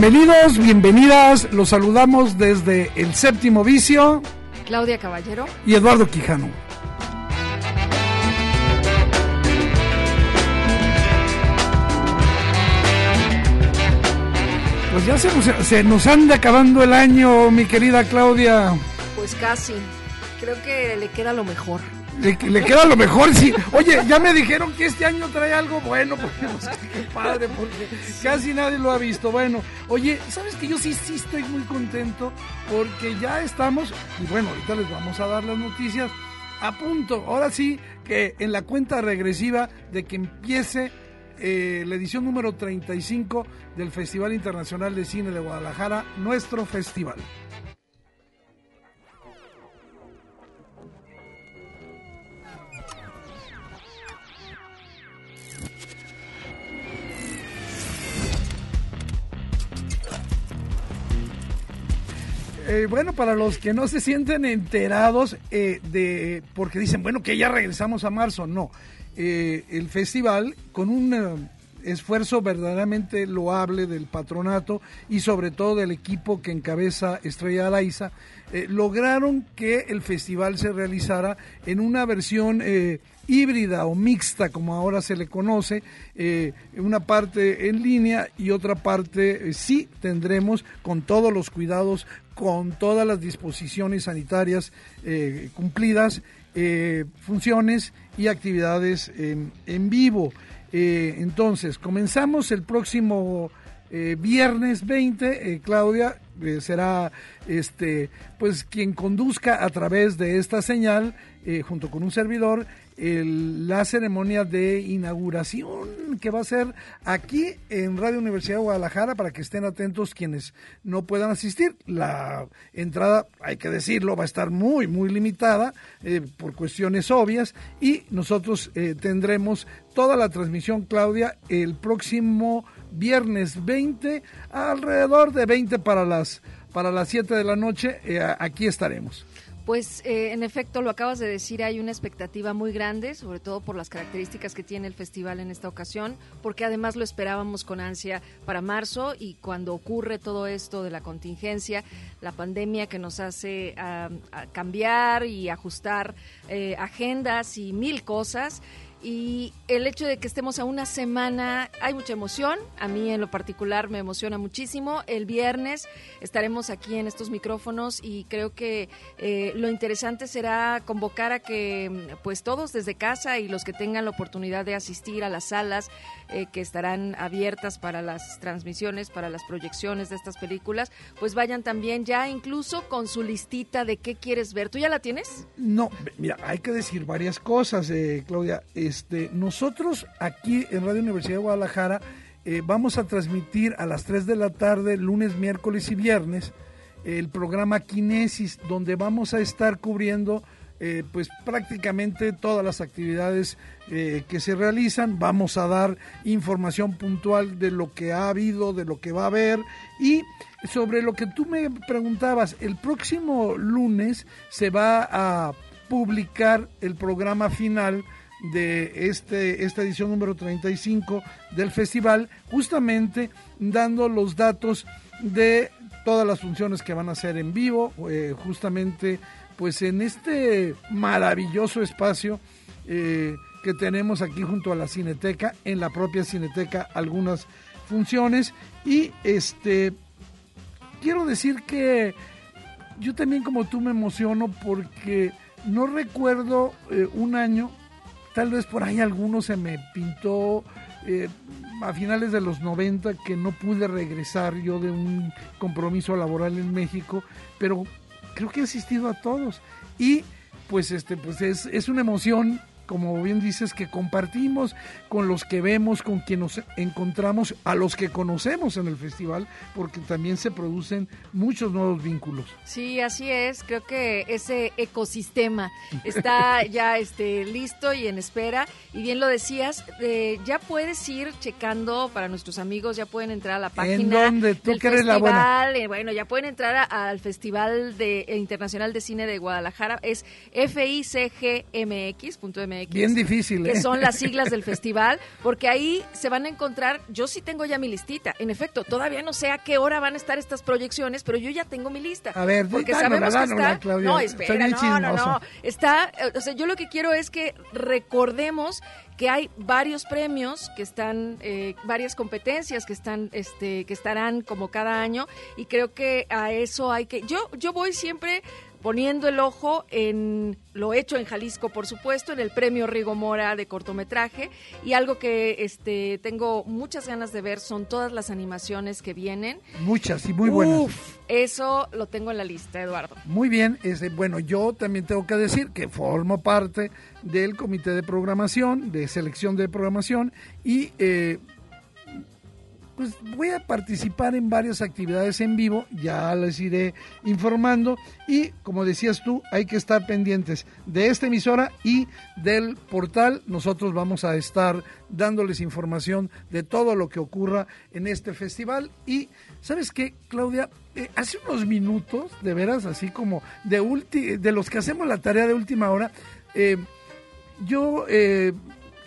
Bienvenidos, bienvenidas, los saludamos desde el séptimo vicio. Claudia Caballero. Y Eduardo Quijano. Pues ya se nos, se nos anda acabando el año, mi querida Claudia. Pues casi. Creo que le queda lo mejor. Le, queda lo mejor, sí. Oye, ya me dijeron que este año trae algo bueno, porque pues, qué padre, porque casi nadie lo ha visto. Bueno, oye, ¿sabes que yo sí, sí estoy muy contento? Porque ya estamos, y bueno, ahorita les vamos a dar las noticias a punto. Ahora sí que en la cuenta regresiva de que empiece eh, la edición número 35 del Festival Internacional de Cine de Guadalajara, nuestro festival. Eh, bueno, para los que no se sienten enterados eh, de, porque dicen, bueno, que ya regresamos a marzo, no. Eh, el festival, con un esfuerzo verdaderamente loable del patronato y sobre todo del equipo que encabeza Estrella Araiza, lograron que el festival se realizara en una versión híbrida o mixta, como ahora se le conoce, una parte en línea y otra parte sí tendremos con todos los cuidados con todas las disposiciones sanitarias eh, cumplidas, eh, funciones y actividades en, vivo. Eh, entonces, comenzamos el próximo viernes 20, Claudia será este pues quien conduzca a través de esta señal junto con un servidor la ceremonia de inauguración que va a ser aquí en Radio Universidad de Guadalajara para que estén atentos quienes no puedan asistir. La entrada, hay que decirlo, va a estar muy, muy limitada eh, por cuestiones obvias y nosotros eh, tendremos toda la transmisión, Claudia, el próximo viernes 20, alrededor de 20 para las, para las 7 de la noche. Eh, aquí estaremos. Pues eh, en efecto, lo acabas de decir, hay una expectativa muy grande, sobre todo por las características que tiene el festival en esta ocasión, porque además lo esperábamos con ansia para marzo y cuando ocurre todo esto de la contingencia, la pandemia que nos hace cambiar y ajustar eh, agendas y mil cosas y el hecho de que estemos a una semana, hay mucha emoción, a mí en lo particular me emociona muchísimo. El viernes estaremos aquí en estos micrófonos y creo que eh, lo interesante será convocar a que pues todos desde casa y los que tengan la oportunidad de asistir a las salas eh, que estarán abiertas para las transmisiones, para las proyecciones de estas películas, pues vayan también ya incluso con su listita de qué quieres ver. ¿Tú ya la tienes? No, mira, hay que decir varias cosas, eh, Claudia. Este, nosotros aquí en Radio Universidad de Guadalajara eh, vamos a transmitir a las 3 de la tarde, lunes, miércoles y viernes, el programa Kinesis, donde vamos a estar cubriendo eh, pues prácticamente todas las actividades eh, que se realizan. Vamos a dar información puntual de lo que ha habido, de lo que va a haber y sobre lo que tú me preguntabas, el próximo lunes se va a publicar el programa final de este, esta edición número 35 del festival, justamente dando los datos de todas las funciones que van a ser en vivo, eh, justamente pues en este maravilloso espacio eh, que tenemos aquí junto a la Cineteca, en la propia Cineteca algunas funciones. Y este quiero decir que yo también como tú me emociono porque no recuerdo eh, un año, tal vez por ahí alguno se me pintó eh, a finales de los 90 que no pude regresar yo de un compromiso laboral en México, pero creo que he asistido a todos. Y pues este pues es, es una emoción como bien dices, que compartimos con los que vemos, con quien nos encontramos, a los que conocemos en el festival, porque también se producen muchos nuevos vínculos. Sí, así es. Creo que ese ecosistema está ya este, listo y en espera. Y bien lo decías, eh, ya puedes ir checando para nuestros amigos, ya pueden entrar a la página ¿En dónde? ¿Tú del que eres la buena? festival. eh, bueno, ya pueden entrar a- al Festival de, Internacional de Cine de Guadalajara. Es ficgmx.mx. Bien difícil, ¿eh? que son las siglas del festival, porque ahí se van a encontrar, yo sí tengo ya mi listita, en efecto, todavía no sé a qué hora van a estar estas proyecciones, pero yo ya tengo mi lista. A ver, porque dánosla, sabemos que dánosla, está, Claudia. no, espera, no, no, no, está, eh, o sea, yo lo que quiero es que recordemos que hay varios premios que están, eh, varias competencias que están, este, que estarán como cada año y creo que a eso hay que, yo, yo voy siempre poniendo el ojo en lo hecho en Jalisco, por supuesto, en el premio Rigo Mora de cortometraje y algo que este tengo muchas ganas de ver son todas las animaciones que vienen. Muchas y muy buenas. Uf, eso lo tengo en la lista, Eduardo. Muy bien, este, bueno, yo también tengo que decir que formo parte del comité de programación, de selección de programación y eh, pues voy a participar en varias actividades en vivo, ya les iré informando y como decías tú, hay que estar pendientes de esta emisora y del portal. Nosotros vamos a estar dándoles información de todo lo que ocurra en este festival y ¿sabes qué, Claudia? Eh, hace unos minutos, de veras, así como de, ulti de los que hacemos la tarea de última hora, eh, yo, eh,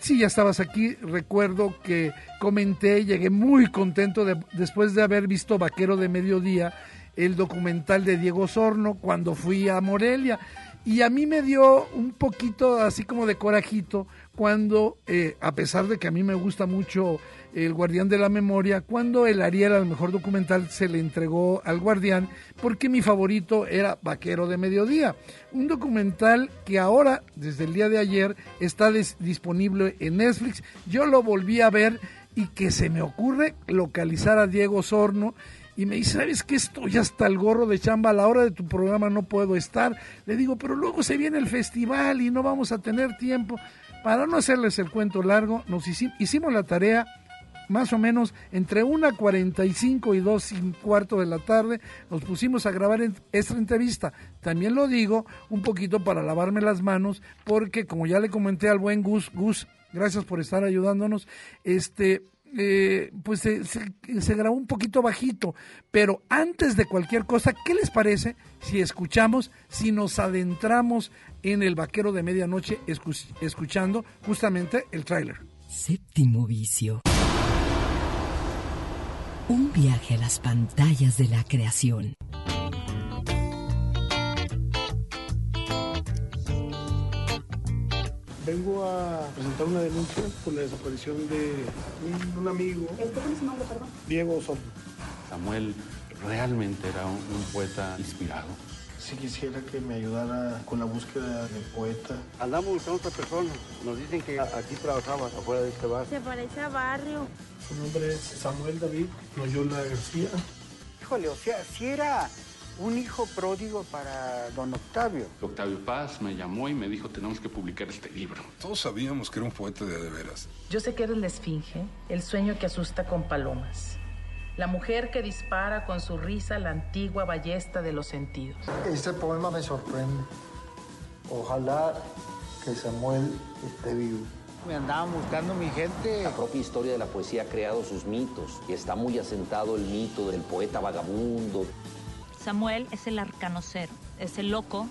sí, ya estabas aquí, recuerdo que comenté, llegué muy contento de- después de haber visto Vaquero de Mediodía, el documental de Diego Sorno, cuando fui a Morelia. Y a mí me dio un poquito así como de corajito cuando, eh, a pesar de que a mí me gusta mucho El Guardián de la Memoria, cuando el Ariel al mejor documental se le entregó al Guardián, porque mi favorito era Vaquero de Mediodía. Un documental que ahora, desde el día de ayer, está dis- disponible en Netflix. Yo lo volví a ver y que se me ocurre localizar a Diego Sorno y me dice, ¿sabes qué? Estoy hasta el gorro de chamba, a la hora de tu programa no puedo estar. Le digo, pero luego se viene el festival y no vamos a tener tiempo. Para no hacerles el cuento largo, nos hici- hicimos la tarea más o menos entre 1.45 y 2 y cuarto de la tarde, nos pusimos a grabar esta entrevista. También lo digo un poquito para lavarme las manos, porque como ya le comenté al buen Gus, Gus, gracias por estar ayudándonos, este, eh, pues se, se- grabó un poquito bajito, pero antes de cualquier cosa, ¿qué les parece si escuchamos, si nos adentramos en el vaquero de medianoche escu- escuchando justamente el tráiler? Séptimo vicio. Un viaje a las pantallas de la creación. Vengo a presentar una denuncia por la desaparición de un, un amigo. ¿Cuál es su nombre, perdón? Diego Osorno. Samuel realmente era un, un poeta inspirado. Si quisiera que me ayudara con la búsqueda del poeta. Andamos buscando a otra persona. Nos dicen que aquí trabajaba afuera de este bar. Se parece a Barrio. Su nombre es Samuel David Loyola García. Híjole, o sea, si era un hijo pródigo para don Octavio. Octavio Paz me llamó y me dijo, tenemos que publicar este libro. Todos sabíamos que era un poeta de de veras. Yo sé que eres la esfinge, el sueño que asusta con palomas. La mujer que dispara con su risa la antigua ballesta de los sentidos. Este poema me sorprende. Ojalá que Samuel esté vivo. Me andaban buscando mi gente. La propia historia de la poesía ha creado sus mitos y está muy asentado el mito del poeta vagabundo. Samuel es el arcanocero, es el loco,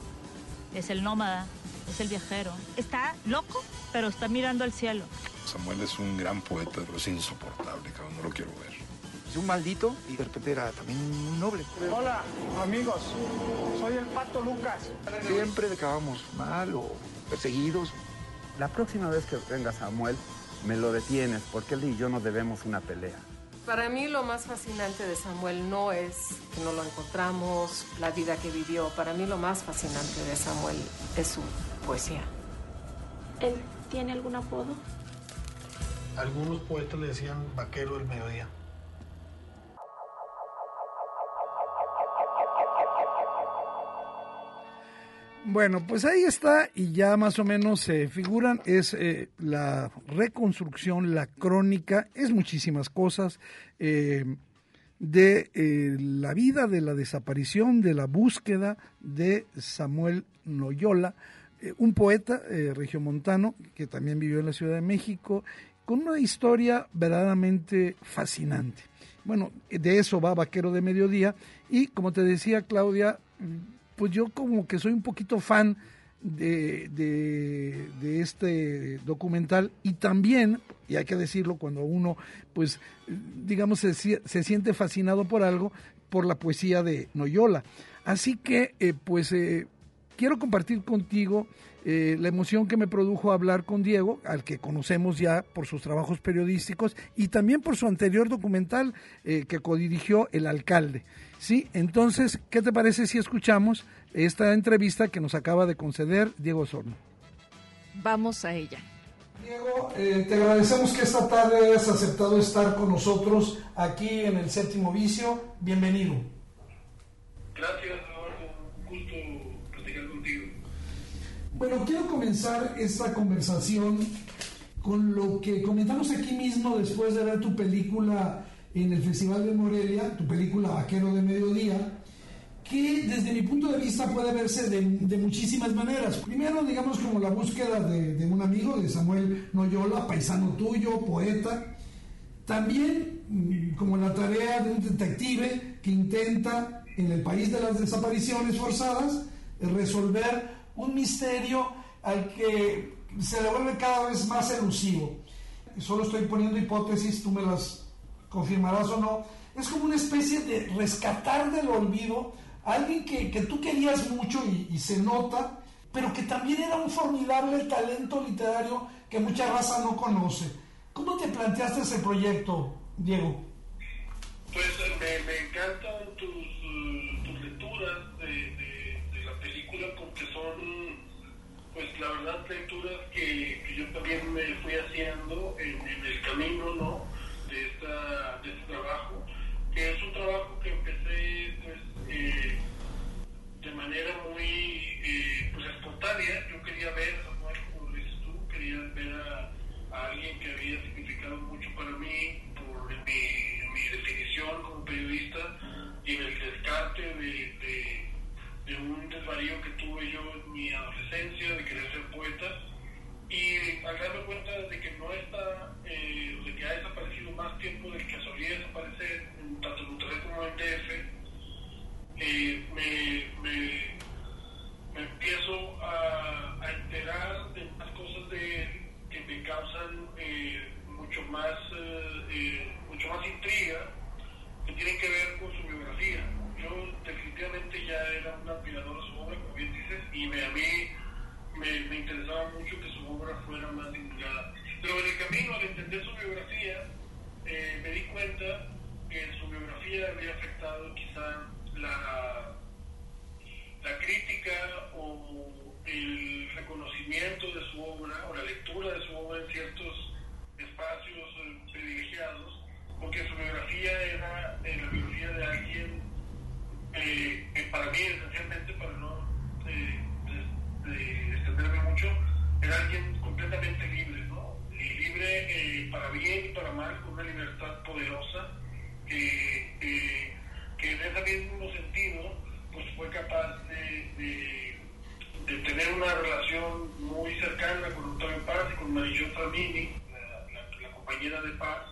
es el nómada, es el viajero. Está loco, pero está mirando al cielo. Samuel es un gran poeta, pero es insoportable, cabrón, no lo quiero ver. Pues, un maldito y de repente era también muy noble. Hola, amigos. Soy el Pato Lucas. Siempre acabamos mal o perseguidos. La próxima vez que venga Samuel, me lo detienes, porque él y yo nos debemos una pelea. Para mí lo más fascinante de Samuel no es que no lo encontramos, la vida que vivió. Para mí lo más fascinante de Samuel es su poesía. ¿Él tiene algún apodo? Algunos poetas le decían vaquero del mediodía. Bueno, pues ahí está y ya más o menos se figuran, es eh, la reconstrucción, la crónica, es muchísimas cosas eh, de eh, la vida, de la desaparición, de la búsqueda de Samuel Noyola, un poeta regiomontano que también vivió en la Ciudad de México, con una historia verdaderamente fascinante. Bueno, de eso va Vaquero de Mediodía y como te decía Claudia, pues yo como que soy un poquito fan de, este documental y también, y hay que decirlo, cuando uno, pues, digamos, se, se siente fascinado por algo, por la poesía de Noyola. Así que, eh, pues, eh, quiero compartir contigo eh, la emoción que me produjo hablar con Diego, al que conocemos ya por sus trabajos periodísticos y también por su anterior documental que codirigió El Alcalde. Sí, entonces, ¿qué te parece si escuchamos esta entrevista que nos acaba de conceder Diego Sorno? Vamos a ella. Diego, eh, te agradecemos que esta tarde hayas aceptado estar con nosotros aquí en el séptimo vicio. Bienvenido. Gracias, Eduardo. Un gusto platicar contigo. Bueno, quiero comenzar esta conversación con lo que comentamos aquí mismo después de ver tu película en el Festival de Morelia, tu película Vaquero de Mediodía, que desde mi punto de vista puede verse de, muchísimas maneras. Primero, digamos, como la búsqueda de, un amigo, de Samuel Noyola, paisano tuyo, poeta. También mm, como la tarea de un detective que intenta, en el país de las desapariciones forzadas, resolver un misterio al que se le vuelve cada vez más elusivo. Solo estoy poniendo hipótesis, tú me las confirmarás o no, es como una especie de rescatar del olvido a alguien que, tú querías mucho y, se nota, pero que también era un formidable talento literario que mucha raza no conoce. ¿Cómo te planteaste ese proyecto, Diego? Pues me, me encantan tus, tus lecturas de, de, la película porque son, pues la verdad, lecturas que, que yo también me fui haciendo en, en el camino, ¿no? de, esta, de este trabajo, que es un trabajo que empecé pues, eh, de manera muy eh, pues, espontánea. Yo quería ver, como dices tú, quería ver a, alguien que había significado mucho para mí por mi, mi definición como periodista y en el descarte de, de, de un desvarío que tuve yo en mi adolescencia de querer ser poeta y al darme cuenta de que no está, eh, de que ha desaparecido más tiempo del que solía desaparecer, tanto en Monterrey como en DF, eh, me, me, me, empiezo a, a, enterar de más cosas de que me causan eh, mucho más eh, mucho más intriga, que tienen que ver con su biografía. Yo definitivamente ya era un admirador de su obra, como bien dices, y me, a mí me, me, interesaba mucho que su obra fuera más divulgada. Pero en el camino, al entender su biografía, eh, me di cuenta que en su biografía había afectado quizá la, la crítica o el reconocimiento de su obra o la lectura de su obra en ciertos espacios eh, privilegiados, porque su biografía era eh, la biografía de alguien que para mí esencialmente para no de extenderme mucho, era alguien completamente libre, ¿no? Y libre eh, para una libertad poderosa, que, que en ese mismo sentido, pues fue capaz de, de, tener una relación muy cercana con Octavio Paz y con Marillo Tramini, la, la, compañera de Paz,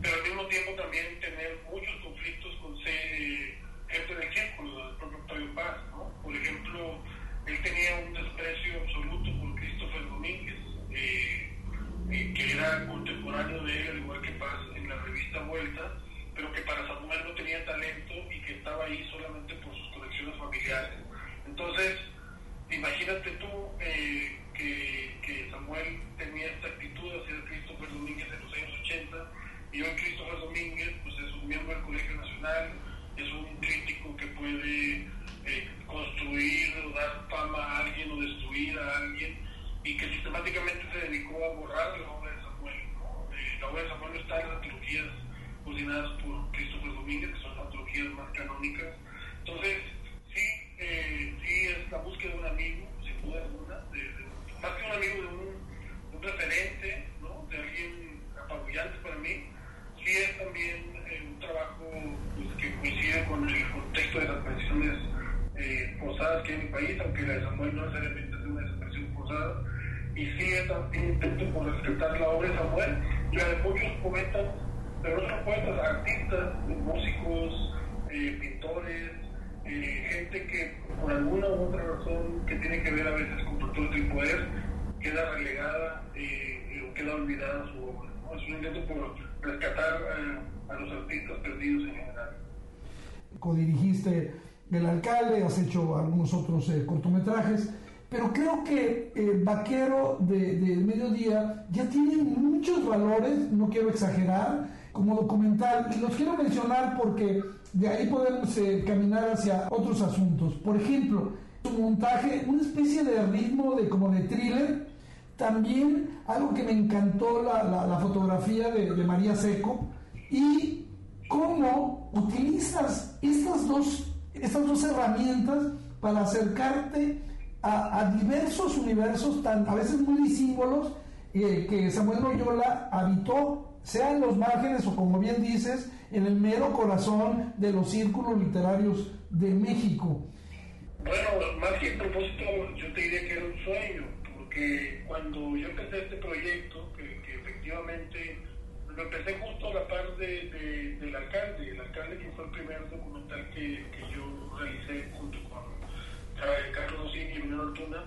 pero al mismo tiempo también tener muchos conflictos con gente del círculo del propio Octavio Paz, ¿no? Por ejemplo, él tenía un desprecio absoluto por Christopher Domínguez, eh, eh, que era contemporáneo de él, al igual que Paz en la revista Vuelta, pero que tenía esta actitud de ser Christopher Domínguez en los años 80 y hoy Christopher Domínguez pues es un miembro del Colegio Nacional, es un crítico que puede eh, construir o dar fama a alguien o destruir a alguien y que sistemáticamente se dedicó a borrar la obra de Samuel. Eh, la obra de Samuel no está en las antologías coordinadas por Christopher Domínguez, que son las antologías más canónicas. Entonces, sí, eh, sí es la búsqueda de un amigo, sin duda alguna, de, de, más que un amigo de un, un referente, ¿no? de alguien apabullante para mí, sí es también eh, un trabajo pues, que coincide con el contexto de las pensiones eh, forzadas que hay en mi país, aunque la de Samuel no necesariamente es una desaparición forzada, y sí es también intento por respetar la obra de Samuel y la de muchos poetas, pero no solo poetas, artistas, músicos, eh, pintores, eh, gente que por alguna u otra razón que tiene que ver a veces con factores del poder, queda relegada eh, o queda olvidada su obra. ¿no? Es un intento por rescatar a los artistas perdidos en general. Codirigiste El Alcalde, has hecho algunos otros eh, cortometrajes, pero creo que eh, Vaquero del de Mediodía ya tiene muchos valores, no quiero exagerar, como documental, y los quiero mencionar porque de ahí podemos eh, caminar hacia otros asuntos. Por ejemplo, su montaje, una especie de ritmo de como de thriller, también algo que me encantó la, la, fotografía de, de María Seco, y cómo utilizas estas dos, estas dos herramientas para acercarte a, a diversos universos, tan, a veces muy disímbolos, eh, que Samuel Loyola habitó, sea en los márgenes o como bien dices, en el mero corazón de los círculos literarios de México. Bueno, más que el propósito, yo te diría que era un sueño, porque cuando yo empecé este proyecto, que, que efectivamente lo empecé justo a la par de, de, del alcalde, el alcalde que fue el primer documental que, que yo realicé junto con Carlos Dosini y Emiliano Ortuna.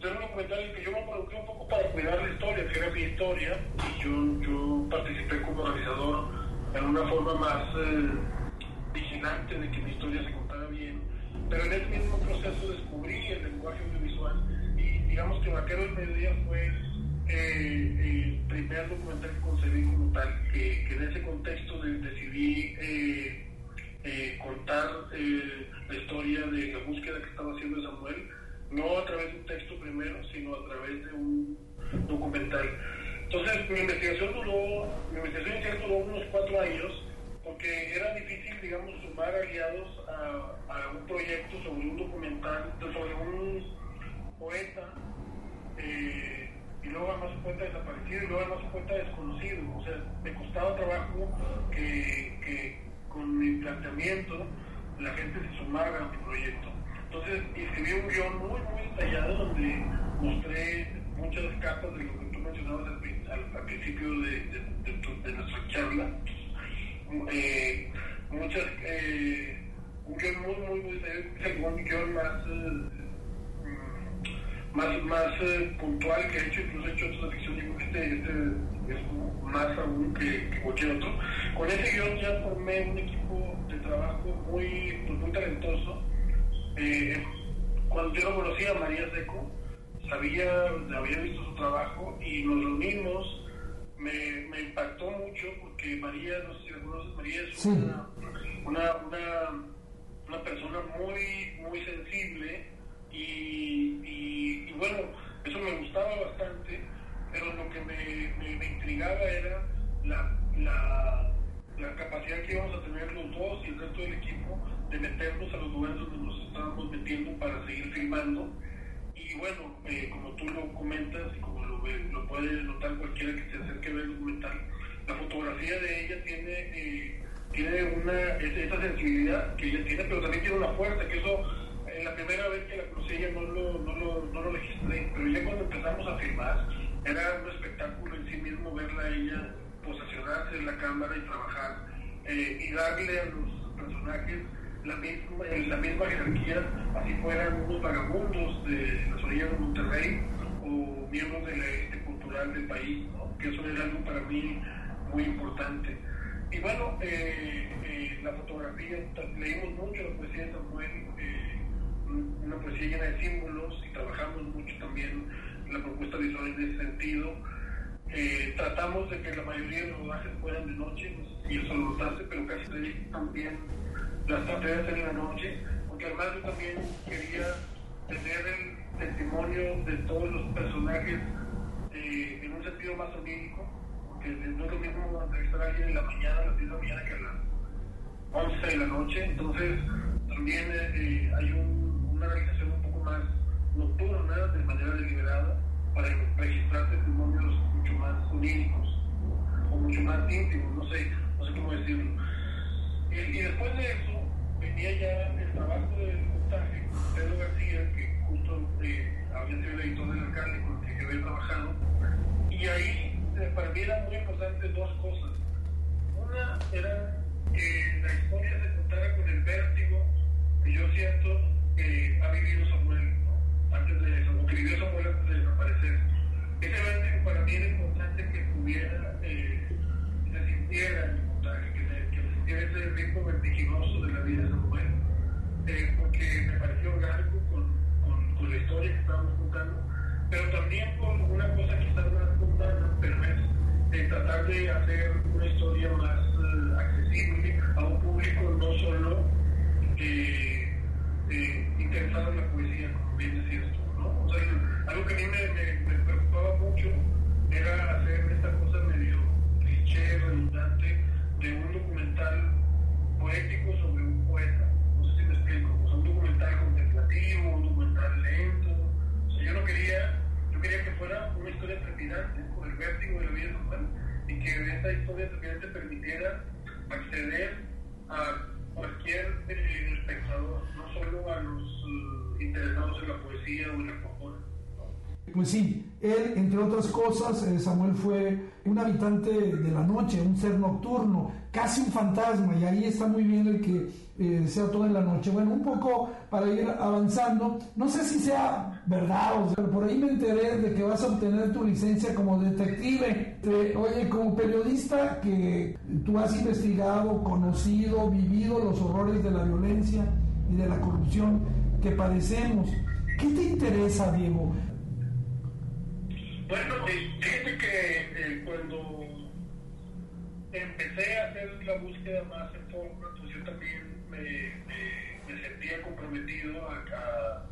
Era un documental que yo me involucré un poco para cuidar la historia, que era mi historia, y yo, yo participé como realizador en una forma más eh, vigilante de que mi historia se contara bien. Pero en ese mismo proceso descubrí el lenguaje audiovisual y digamos que Vaquero del Mediodía fue eh, el primer documental que concebí como tal, que, que en ese contexto de, decidí eh, eh, contar la historia de la búsqueda que estaba haciendo Samuel, no a través de un texto primero, sino a través de un documental. Entonces mi investigación duró, mi investigación duró unos cuatro años, porque era difícil, digamos, sumar aliados a, a un proyecto sobre un documental, sobre un poeta, eh, y luego además un poeta desaparecido, y luego además un poeta desconocido. O sea, me costaba trabajo que, con mi planteamiento la gente se sumara a mi proyecto. Entonces escribí un guion muy, muy detallado donde mostré muchas capas de lo que tú mencionabas al, principio de, de, de, nuestra charla. Eh, muchas, eh, un guion muy, muy, muy es el guion más... Eh, más, más eh, puntual que he hecho, incluso he hecho de ficción, digo que este, este es más aún que, que, cualquier otro. Con ese guion ya formé un equipo de trabajo muy, pues, muy talentoso. Eh, cuando yo lo conocí a María Seco, sabía, había visto su trabajo y nos reunimos. Me, me impactó mucho porque María, no sé si la conoces, María es una, una, una, una persona muy, muy sensible y, y, y, bueno, eso me gustaba bastante, pero lo que me, me, me intrigaba era la, la, la, capacidad que íbamos a tener los dos y el resto del equipo de meternos a los lugares donde nos estábamos metiendo para seguir filmando. Y bueno, eh, como tú lo comentas y como lo, lo puede notar cualquiera que se acerque a ver el documental, la fotografía de ella tiene, eh, tiene una, esa sensibilidad que ella tiene, pero también tiene una fuerza, que eso la primera vez que la conocí ella no lo, no, lo, no lo registré, pero ya cuando empezamos a filmar, era un espectáculo en sí mismo verla a ella posesionarse en la cámara y trabajar eh, y darle a los personajes la misma, la misma jerarquía, así fueran unos vagabundos de las orillas de Monterrey o miembros de la élite cultural del país, que eso era algo para mí muy importante. Y bueno, eh, eh, la fotografía, leímos mucho la poesía de Samuel, una poesía llena de símbolos y trabajamos mucho también la propuesta visual en ese sentido. Eh, tratamos de que la mayoría de los rodajes fueran de noche, si eso lo notaste, pero casi también las tareas en la noche, porque además yo también quería tener el testimonio de todos los personajes eh, en un sentido más onírico, porque no es lo mismo entrevistar a alguien en la mañana, a las 10 de la mañana que a las 11 de la noche, entonces también eh, hay una realización un poco más nocturna, de manera deliberada, para registrar testimonios mucho más oníricos o mucho más íntimos, no sé, no sé cómo decirlo. Y, después de venía ya el trabajo del montaje, Pedro García, que justo eh, había sido el editor del alcalde con el que había trabajado, y ahí eh, para mí eran muy importantes dos cosas. Una era que la historia se contara con el vértigo que yo siento que ha vivido Samuel, antes de eso, que vivió Samuel antes de desaparecer. Ese vértigo para mí era importante que tuviera, eh, se sintiera se, que se sintiera ese ritmo vertiginoso de la vida de Samuel, eh, porque me pareció orgánico con, con, con, la historia que estábamos contando, pero también con una cosa quizás más mundana, pero es de tratar de hacer una historia más uh, accesible a un público no solo eh, eh, interesado en la poesía, como bien decías tú, ¿no? O sea, algo que a mí me, me, me preocupaba mucho era hacer documental poético sobre un poeta. No sé si me explico. O sea, un documental contemplativo, un documental lento. O sea, yo no quería, yo quería que fuera una historia trepidante por el vértigo de la vida normal y que esta historia trepidante permitiera acceder a cualquier eh, espectador, no solo a los uh, interesados en la poesía o en la cultura. Pues sí, él, entre otras cosas, eh, Samuel fue un habitante de la noche, un ser nocturno, casi un fantasma, y ahí está muy bien el que eh, sea todo en la noche. Bueno, un poco para ir avanzando, no sé si sea verdad, o sea, por ahí me enteré de que vas a obtener tu licencia como detective. oye, como periodista que tú has investigado, conocido, vivido los horrores de la violencia y de la corrupción que padecemos, ¿qué te interesa, Diego? Bueno, fíjate que eh, cuando empecé a hacer la búsqueda más en forma, pues yo también me, me, sentía comprometido a,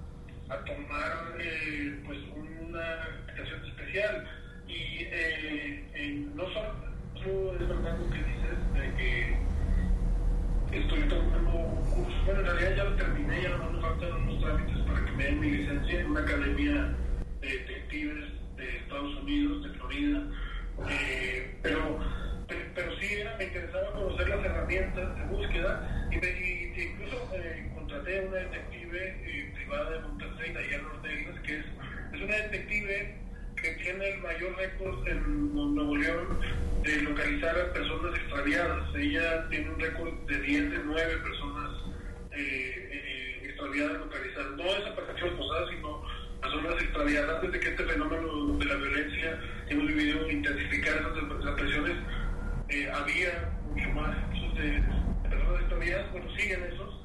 a, tomar eh, pues una aplicación especial. Y eh, no solo es verdad lo que dices de que estoy tomando un curso, bueno, en realidad ya lo terminé, ya no me faltan unos trámites para que me den mi licencia en una academia de detectives de Estados Unidos, de Florida, eh, pero, pero, sí me interesaba conocer las herramientas de búsqueda y, incluso eh, contraté a una detective eh, privada de Monterrey, Diana Ortega, que es, es una detective que tiene el mayor récord en Nuevo León de localizar a personas extraviadas. Ella tiene un récord de 10 de 9 personas extraviadas localizadas, no desapariciones posadas, sino personas extraviadas antes de que este fenómeno de la violencia hemos vivido intensificar esas desapariciones, eh, había mucho más de, personas extraviadas, bueno, siguen esos.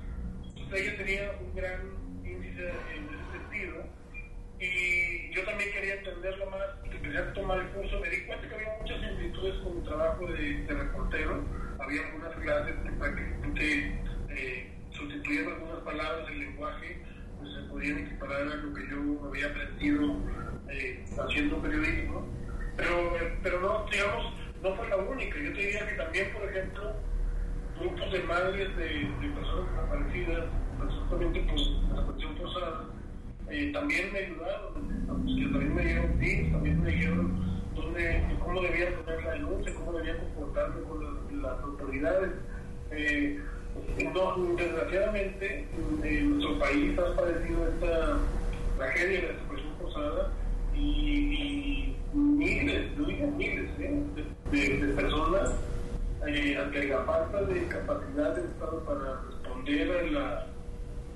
Entonces ella tenía un gran índice en ese sentido y yo también quería entenderlo más, empecé a tomar el curso, me di cuenta que había muchas similitudes con mi trabajo de, reportero, había algunas clases que prácticamente eh, algunas palabras del lenguaje se podían equiparar a lo que yo había aprendido eh, haciendo periodismo, pero, pero no, digamos, no fue la única. Yo te diría que también, por ejemplo, grupos de madres de, personas desaparecidas, absolutamente por desaparición forzada, eh, también me ayudaron, que también me dieron tips, también me dijeron dónde, cómo debía poner la denuncia, cómo debía comportarme con las, autoridades. Eh, no, desgraciadamente, en nuestro país ha padecido esta tragedia de la desaparición forzada y, miles, miles ¿eh? de, personas eh, ante la falta de capacidad del Estado para responder a la,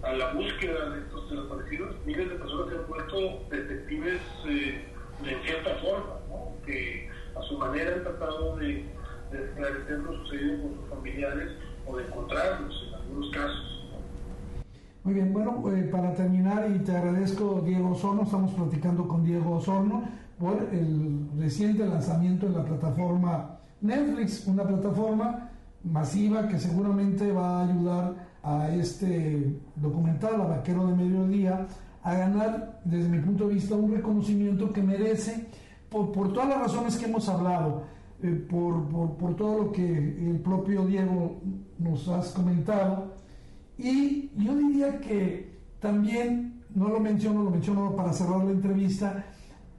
a la búsqueda de estos desaparecidos, miles de personas se han vuelto detectives eh, de cierta forma, que a su manera han tratado de esclarecer lo sucedido con sus familiares de encontrarlos en algunos casos. Muy bien, bueno, eh, para terminar, y te agradezco, Diego Osorno, estamos platicando con Diego Osorno por el reciente lanzamiento en la plataforma Netflix, una plataforma masiva que seguramente va a ayudar a este documental, a Vaquero de Mediodía, a ganar, desde mi punto de vista, un reconocimiento que merece por todas las razones que hemos hablado, eh, por, por, por todo lo que el propio Diego nos has comentado y yo diría que también, no lo menciono, lo menciono para cerrar la entrevista,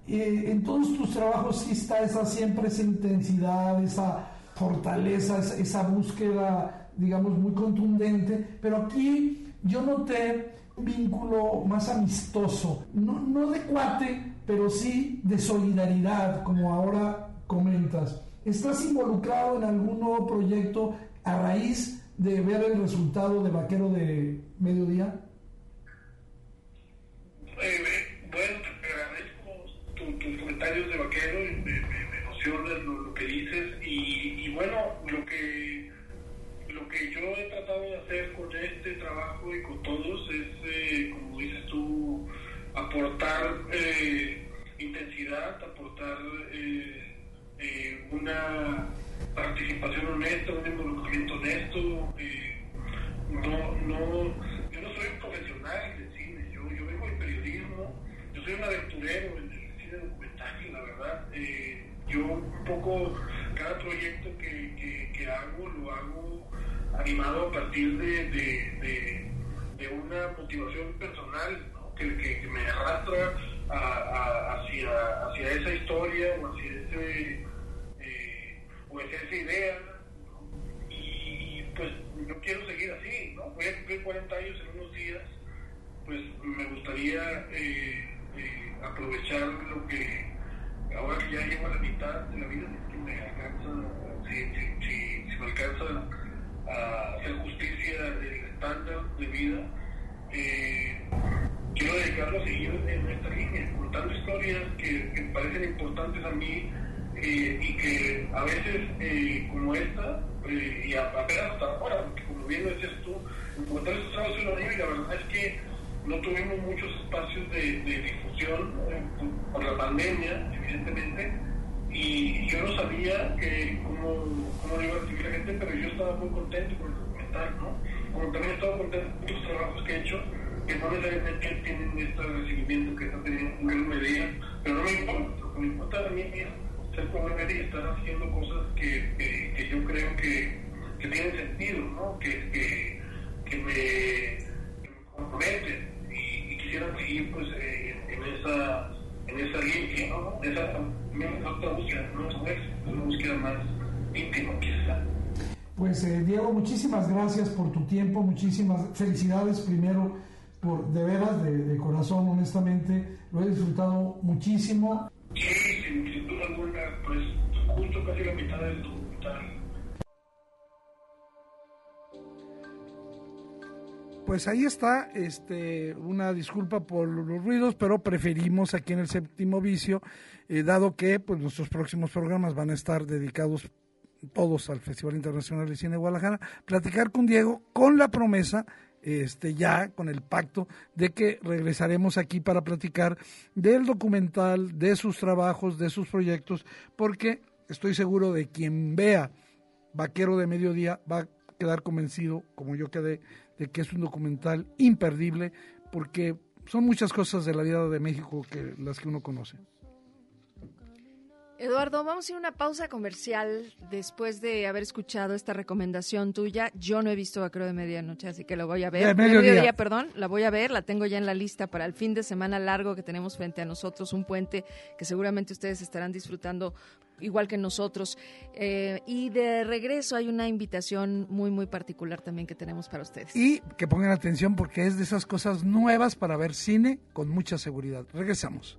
eh, en todos tus trabajos sí está esa siempre esa intensidad, esa fortaleza, esa, búsqueda, digamos, muy contundente, pero aquí yo noté un vínculo más amistoso, no, no de cuate, pero sí de solidaridad, como ahora comentas. ¿Estás involucrado en algún nuevo proyecto a raíz de ver el resultado de Vaquero de Mediodía? Eh, bueno, te agradezco tus comentarios de Vaquero, me, me, emociona lo, que dices y, bueno, lo que lo que yo he tratado de hacer con este trabajo y con todos es, eh, como dices tú, aportar eh, intensidad, aportar una participación honesta, un involucramiento honesto. Eh, no, no, yo no soy un profesional de cine, yo, yo vengo del periodismo, yo soy un aventurero en el cine documental, la verdad. Eh, yo un poco, cada proyecto que, que, hago, lo hago animado a partir de, de, de, una motivación personal que, que, me arrastra hacia, hacia esa historia o hacia ese pues esa idea y pues yo quiero seguir así, ¿no? Voy a cumplir 40 años en unos días, pues me gustaría eh, eh, aprovechar lo que ahora que ya llevo a la mitad de la vida, si me alcanza, si, me alcanza a hacer justicia del estándar de vida, eh, quiero dedicarlo a seguir en esta línea, contando historias que, que parecen importantes a mí eh, y que a veces eh, como esta, eh, y apenas hasta ahora, porque como bien decías tú, como tal Estados Unidos, y la verdad es que no tuvimos muchos espacios de, difusión por la pandemia, evidentemente, y yo no sabía que cómo, cómo iba a recibir la gente, pero yo estaba muy contento con el documental, ¿no? Como también estaba contento con los trabajos que he hecho, que no necesariamente tienen este recibimiento que está teniendo un gran medida, pero no me importa, lo que me importa a mí es y estar haciendo cosas que, que, yo creo que, que, tienen sentido, ¿no? que, que, que me, comprometen y, quisiera seguir pues, eh, en, esa, en esa línea, ¿no? esa otra búsqueda, no es una búsqueda más íntima quizá. Pues eh, Diego, muchísimas gracias por tu tiempo, muchísimas felicidades primero por de veras, de, de corazón, honestamente, lo he disfrutado muchísimo. Sí, sin, duda alguna, pues justo casi la mitad del documental. Pues ahí está, este, una disculpa por los ruidos, pero preferimos aquí en el séptimo vicio, eh, dado que pues nuestros próximos programas van a estar dedicados todos al Festival Internacional de Cine de Guadalajara, platicar con Diego con la promesa este, ya con el pacto de que regresaremos aquí para platicar del documental, de sus trabajos, de sus proyectos, porque estoy seguro de quien vea Vaquero de Mediodía va a quedar convencido, como yo quedé, de que es un documental imperdible, porque son muchas cosas de la vida de México que las que uno conoce. Eduardo, vamos a ir a una pausa comercial después de haber escuchado esta recomendación tuya. Yo no he visto Vaquero de Medianoche, así que lo voy a ver. De mediodía. perdón, la voy a ver, la tengo ya en la lista para el fin de semana largo que tenemos frente a nosotros, un puente que seguramente ustedes estarán disfrutando igual que nosotros. Eh, y de regreso hay una invitación muy, muy particular también que tenemos para ustedes. Y que pongan atención porque es de esas cosas nuevas para ver cine con mucha seguridad. Regresamos.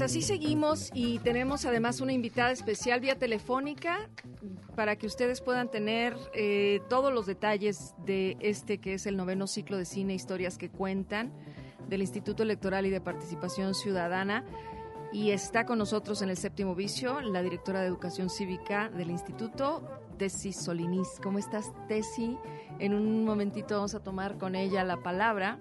Así seguimos y tenemos además una invitada especial vía telefónica para que ustedes puedan tener eh, todos los detalles de este que es el noveno ciclo de cine Historias que Cuentan del Instituto Electoral y de Participación Ciudadana. Y está con nosotros en el séptimo vicio la directora de Educación Cívica del Instituto, Tesi Solinis. ¿Cómo estás, Tesi? En un momentito vamos a tomar con ella la palabra.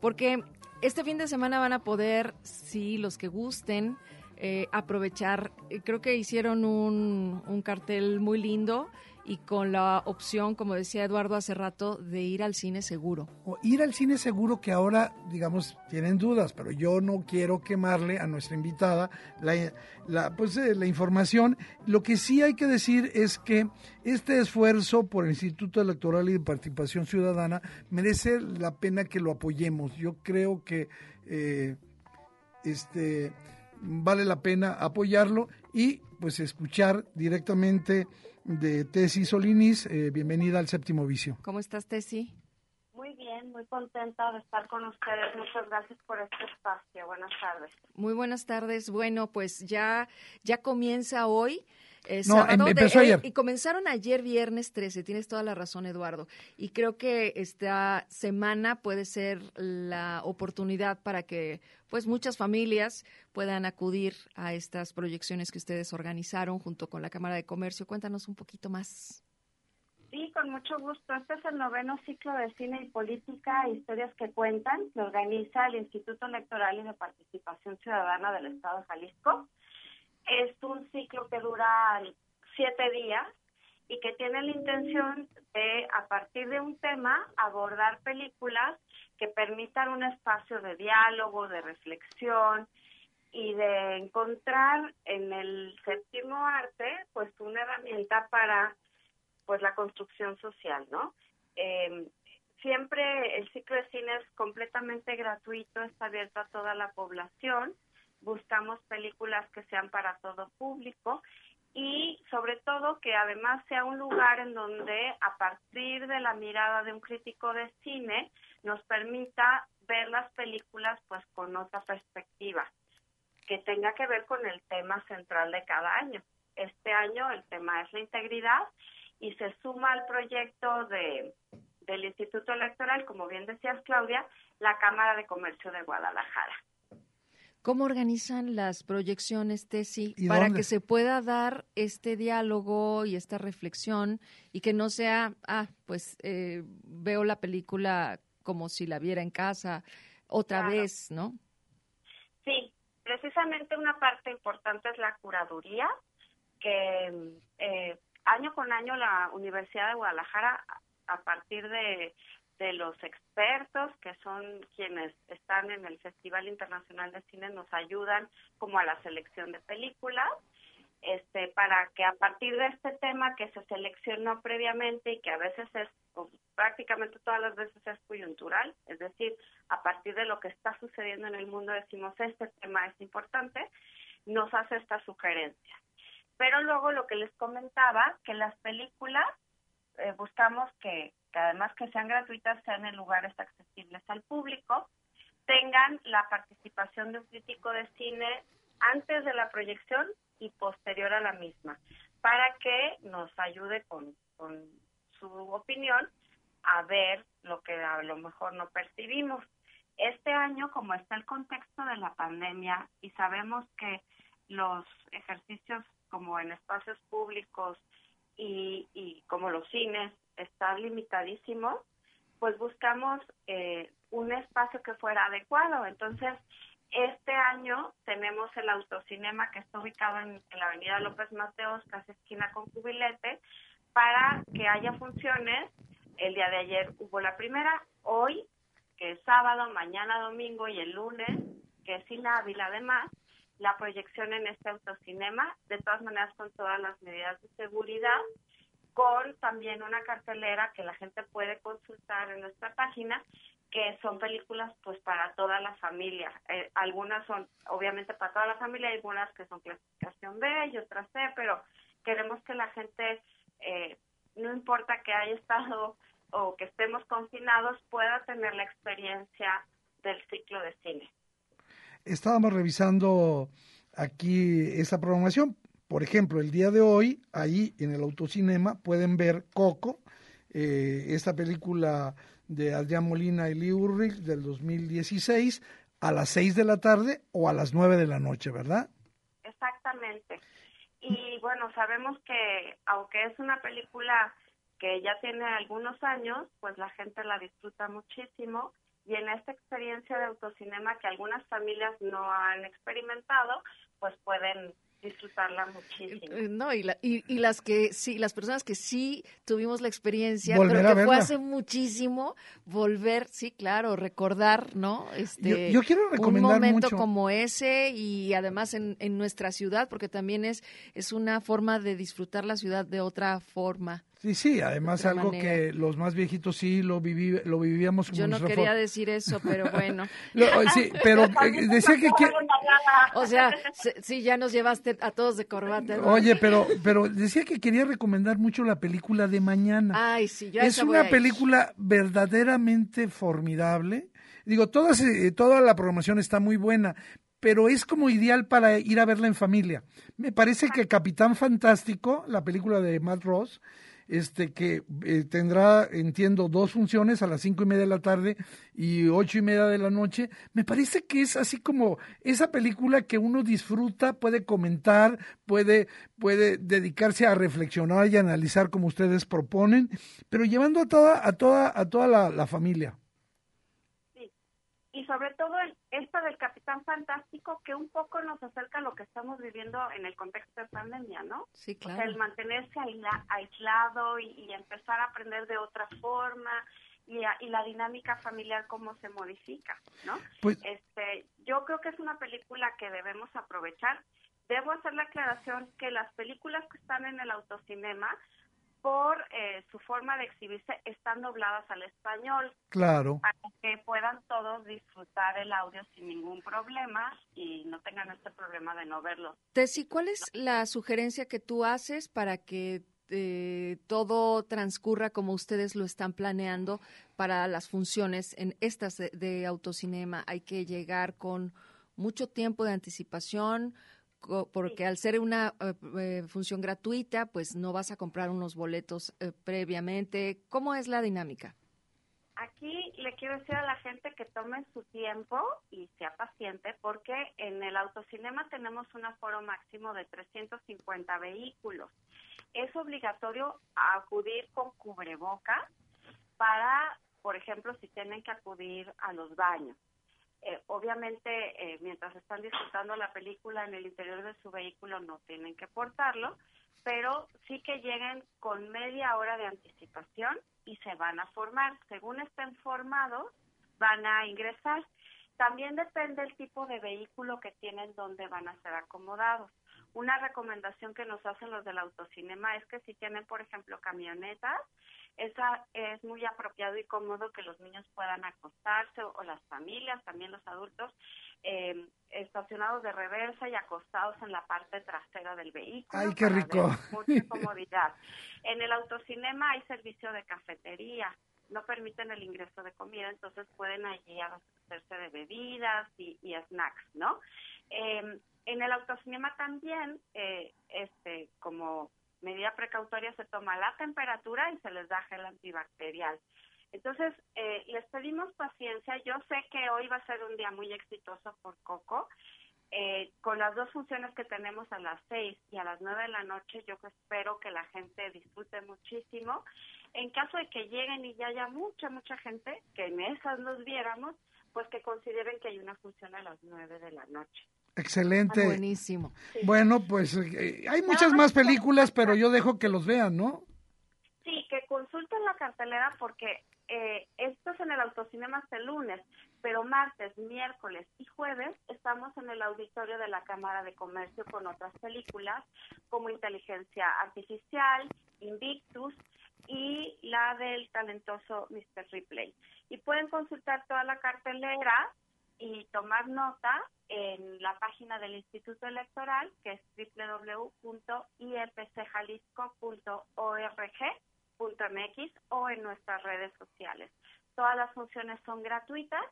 Porque este fin de semana van a poder, sí, los que gusten, eh, aprovechar. Eh, creo que hicieron un, un cartel muy lindo y con la opción, como decía Eduardo hace rato, de ir al cine seguro. O ir al cine seguro que ahora, digamos, tienen dudas, pero yo no quiero quemarle a nuestra invitada la, pues, eh, la información. Lo que sí hay que decir es que este esfuerzo por el Instituto Electoral y de Participación Ciudadana merece la pena que lo apoyemos. Yo creo que eh, este vale la pena apoyarlo y pues escuchar directamente de Tesi Solinis. Eh, bienvenida al Séptimo Vicio. ¿Cómo estás, Tesi? Muy bien, muy contenta de estar con ustedes. Muchas gracias por este espacio. Buenas tardes. Muy buenas tardes. Bueno, pues ya, ya comienza hoy eh, No, sábado em- empezó ayer. y comenzaron ayer viernes 13, tienes toda la razón Eduardo. Y creo que esta semana puede ser la oportunidad para que pues muchas familias puedan acudir a estas proyecciones que ustedes organizaron junto con la Cámara de Comercio. Cuéntanos un poquito más. Sí, con mucho gusto. Este es el noveno ciclo de cine y política, historias que cuentan, que organiza el Instituto Electoral y de Participación Ciudadana del Estado de Jalisco. Es un ciclo que dura siete días y que tiene la intención de, a partir de un tema, abordar películas que permitan un espacio de diálogo, de reflexión y de encontrar en el séptimo arte, pues, una herramienta para pues la construcción social, ¿no? Eh, siempre el ciclo de cine es completamente gratuito, está abierto a toda la población, buscamos películas que sean para todo público y sobre todo que además sea un lugar en donde a partir de la mirada de un crítico de cine nos permita ver las películas pues con otra perspectiva que tenga que ver con el tema central de cada año. Este año el tema es la integridad y se suma al proyecto de, del Instituto Electoral, como bien decías Claudia, la Cámara de Comercio de Guadalajara. ¿Cómo organizan las proyecciones, Tesi, ¿Y para dónde? que se pueda dar este diálogo y esta reflexión y que no sea, ah, pues eh, veo la película como si la viera en casa otra Claro. vez, ¿no? Sí, precisamente una parte importante es la curaduría, que eh, año con año la Universidad de Guadalajara, a partir de, de los expertos, que son quienes están en el Festival Internacional de Cine, nos ayudan como a la selección de películas, este, para que a partir de este tema que se seleccionó previamente y que a veces es, o prácticamente todas las veces es coyuntural, es decir, a partir de lo que está sucediendo en el mundo decimos este tema es importante, nos hace esta sugerencia. Pero luego lo que les comentaba, que las películas eh, buscamos que, que además que sean gratuitas, sean en lugares accesibles al público, tengan la participación de un crítico de cine antes de la proyección y posterior a la misma, para que nos ayude con, con su opinión a ver lo que a lo mejor no percibimos. Este año, como está el contexto de la pandemia y sabemos que los ejercicios como en espacios públicos y, y como los cines están limitadísimos, pues buscamos eh, un espacio que fuera adecuado. Entonces, este año tenemos el autocinema que está ubicado en, la avenida López Mateos, casi esquina con Cubilete, para que haya funciones. El día de ayer hubo la primera, hoy, que es sábado, mañana domingo y el lunes, que es inhábil además, la proyección en este autocinema, de todas maneras con todas las medidas de seguridad, con también una cartelera que la gente puede consultar en nuestra página, que son películas pues para toda la familia. Eh, algunas son obviamente para toda la familia, algunas que son clasificación B y otras C, pero queremos que la gente, eh, no importa que haya estado o que estemos confinados, pueda tener la experiencia del ciclo de cine. estábamos revisando aquí esta programación. Por ejemplo, el día de hoy, ahí en el autocinema, pueden ver Coco, eh, esta película de Adrián Molina y Lee Ulrich del 2016, a las 6 de la tarde o a las 9 de la noche, ¿verdad? Exactamente. Y bueno, sabemos que aunque es una película que ya tiene algunos años, pues la gente la disfruta muchísimo y en esta experiencia de autocinema que algunas familias no han experimentado, pues pueden disfrutarla muchísimo. Eh, no, y, y, las que sí, las personas que sí tuvimos la experiencia, pero que fue hace muchísimo, volver, sí, claro, recordar, ¿no? Este, yo, quiero recomendar un momento como ese y además en, en nuestra ciudad, porque también es, es una forma de disfrutar la ciudad de otra forma. Sí, sí, además algo que los más viejitos sí lo, viví, lo vivíamos como Yo no quería decir eso, pero bueno. sí, pero eh, decía que... O sea, sí, ya nos llevaste a todos de corbata. Oye, pero, pero decía que quería recomendar mucho la película de Mañana. Ay, sí, yo Es una película verdaderamente formidable. Digo, toda, toda la programación está muy buena, pero es como ideal para ir a verla en familia. Me parece que Capitán Fantástico, la película de Matt Ross, este que eh, tendrá, entiendo, dos funciones a las cinco y media de la tarde y ocho y media de la noche. Me parece que es así como esa película que uno disfruta, puede comentar, puede, puede dedicarse a reflexionar y analizar como ustedes proponen, pero llevando a toda, a toda, a toda la familia y sobre todo el, esto del Capitán Fantástico que un poco nos acerca a lo que estamos viviendo en el contexto de pandemia, ¿no? Sí, claro. el mantenerse aislado y, empezar a aprender de otra forma y, y, la dinámica familiar cómo se modifica, ¿no? Pues, este, yo creo que es una película que debemos aprovechar. Debo hacer la aclaración que las películas que están en el autocinema por eh, su forma de exhibirse están dobladas al español. Claro. Para que puedan todos disfrutar el audio sin ningún problema y no tengan este problema de no verlo. Tessy, ¿cuál es la sugerencia que tú haces para que eh, todo transcurra como ustedes lo están planeando para las funciones en estas de autocinema? Hay que llegar con mucho tiempo de anticipación, porque al ser una eh, eh, función gratuita, pues no vas a comprar unos boletos eh, previamente. ¿Cómo es la dinámica? Aquí le quiero decir a la gente que tome su tiempo y sea paciente porque en el autocinema tenemos un aforo máximo de 350 vehículos. Es obligatorio acudir con cubreboca para, por ejemplo, si tienen que acudir a los baños. Eh, obviamente, eh, mientras están disfrutando la película en el interior de su vehículo no tienen que portarlo, pero sí que lleguen con media hora de anticipación y se van a formar. Según estén formados, van a ingresar. También depende el tipo de vehículo que tienen donde van a ser acomodados. Una recomendación que nos hacen los del autocinema es que si tienen, por ejemplo, camionetas, esa es muy apropiado y cómodo que los niños puedan acostarse o, las familias, también los adultos, eh, estacionados de reversa y acostados en la parte trasera del vehículo. ¡Ay, qué rico! Mucha comodidad. en el autocinema hay servicio de cafetería, no permiten el ingreso de comida, entonces pueden allí hacerse de bebidas y, snacks, ¿no? Eh, en el autocinema también, eh, este, como medida precautoria, se toma la temperatura y se les da gel antibacterial. Entonces, eh, les pedimos paciencia. Yo sé que hoy va a ser un día muy exitoso por Coco. Eh, con las dos funciones que tenemos a las seis y a las nueve de la noche, yo espero que la gente disfrute muchísimo. En caso de que lleguen y ya haya mucha, mucha gente, que en esas nos viéramos, pues que consideren que hay una función a las nueve de la noche. Excelente. buenísimo. Bueno, pues eh, hay muchas más películas, pero yo dejo que los vean, ¿no? Sí, que consulten la cartelera porque eh, esto es en el autocinema hasta el lunes, pero martes, miércoles y jueves estamos en el auditorio de la Cámara de Comercio con otras películas como Inteligencia Artificial, Invictus y la del talentoso Mr. Ripley. Y pueden consultar toda la cartelera y tomar nota en la página del Instituto Electoral, que es www.ipcjalisco.org.mx o en nuestras redes sociales. Todas las funciones son gratuitas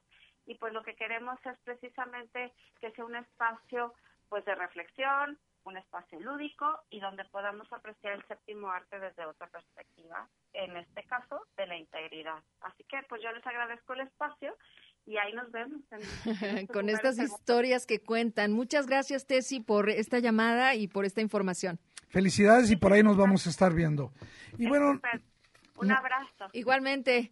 y pues lo que queremos es precisamente que sea un espacio pues de reflexión, un espacio lúdico y donde podamos apreciar el séptimo arte desde otra perspectiva, en este caso de la integridad. Así que pues yo les agradezco el espacio y ahí nos vemos. En, Con estas historias que cuentan. Muchas gracias, Tessy, por esta llamada y por esta información. Felicidades y por ahí nos vamos a estar viendo. Y bueno, un abrazo. Igualmente.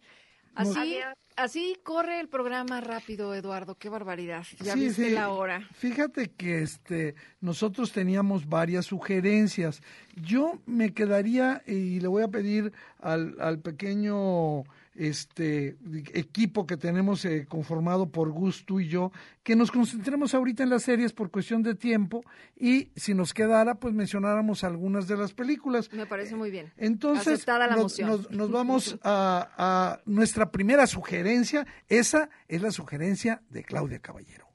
Así, así corre el programa rápido, Eduardo. Qué barbaridad. Ya Sí, viste sí. la hora. Fíjate que este nosotros teníamos varias sugerencias. Yo me quedaría y le voy a pedir al, al pequeño este equipo que tenemos eh, conformado por Gus, tú y yo, que nos concentremos ahorita en las series por cuestión de tiempo y si nos quedara, pues mencionáramos algunas de las películas. Me parece muy bien. Entonces, Aceptada la nos, nos- nos vamos a, a nuestra primera sugerencia. Esa es la sugerencia de Claudia Caballero.